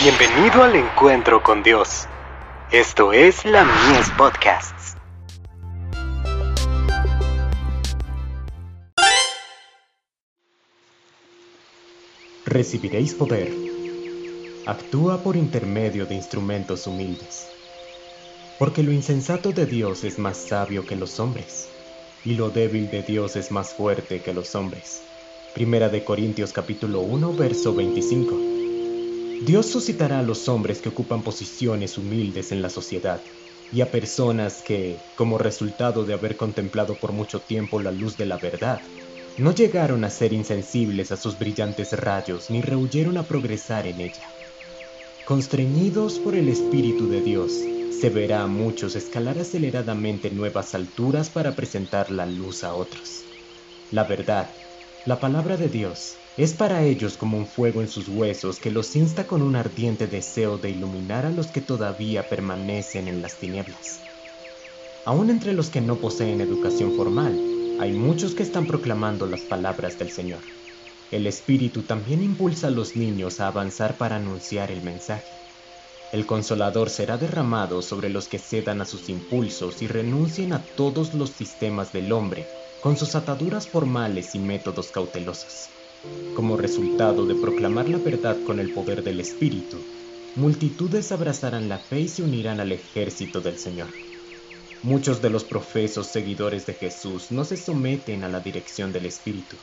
Bienvenido al encuentro con Dios. Esto es la Mies Podcasts. Recibiréis poder. Actúa por intermedio de instrumentos humildes. Porque lo insensato de Dios es más sabio que los hombres, y lo débil de Dios es más fuerte que los hombres. Primera de Corintios capítulo 1, verso 25. Dios suscitará a los hombres que ocupan posiciones humildes en la sociedad y a personas que, como resultado de haber contemplado por mucho tiempo la luz de la verdad, no llegaron a ser insensibles a sus brillantes rayos ni rehuyeron a progresar en ella. Constreñidos por el Espíritu de Dios, se verá a muchos escalar aceleradamente nuevas alturas para presentar la luz a otros. La verdad, la palabra de Dios, es para ellos como un fuego en sus huesos que los insta con un ardiente deseo de iluminar a los que todavía permanecen en las tinieblas. Aún entre los que no poseen educación formal, hay muchos que están proclamando las palabras del Señor. El Espíritu también impulsa a los niños a avanzar para anunciar el mensaje. El consolador será derramado sobre los que cedan a sus impulsos y renuncien a todos los sistemas del hombre con sus ataduras formales y métodos cautelosos. Como resultado de proclamar la verdad con el poder del Espíritu, multitudes abrazarán la fe y se unirán al ejército del Señor. Muchos de los profesos seguidores de Jesús no se someten a la dirección del Espíritu.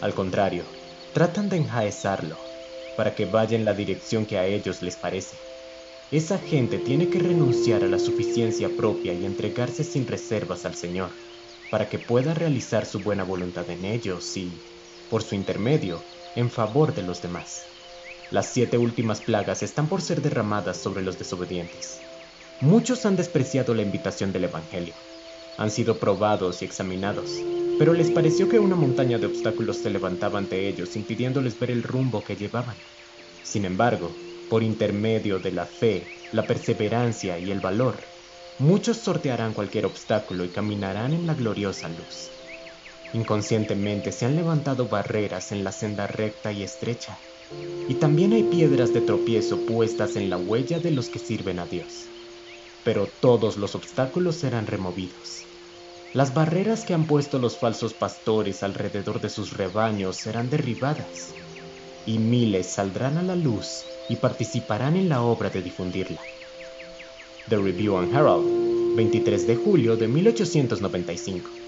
Al contrario, tratan de enjaezarlo para que vaya en la dirección que a ellos les parece. Esa gente tiene que renunciar a la suficiencia propia y entregarse sin reservas al Señor, para que pueda realizar su buena voluntad en ellos y, por su intermedio, en favor de los demás. Las siete últimas plagas están por ser derramadas sobre los desobedientes. Muchos han despreciado la invitación del Evangelio. Han sido probados y examinados, pero les pareció que una montaña de obstáculos se levantaba ante ellos impidiéndoles ver el rumbo que llevaban. Sin embargo, por intermedio de la fe, la perseverancia y el valor, muchos sortearán cualquier obstáculo y caminarán en la gloriosa luz. Inconscientemente se han levantado barreras en la senda recta y estrecha, y también hay piedras de tropiezo puestas en la huella de los que sirven a Dios. Pero todos los obstáculos serán removidos. Las barreras que han puesto los falsos pastores alrededor de sus rebaños serán derribadas, y miles saldrán a la luz y participarán en la obra de difundirla. The Review and Herald, 23 de julio de 1895.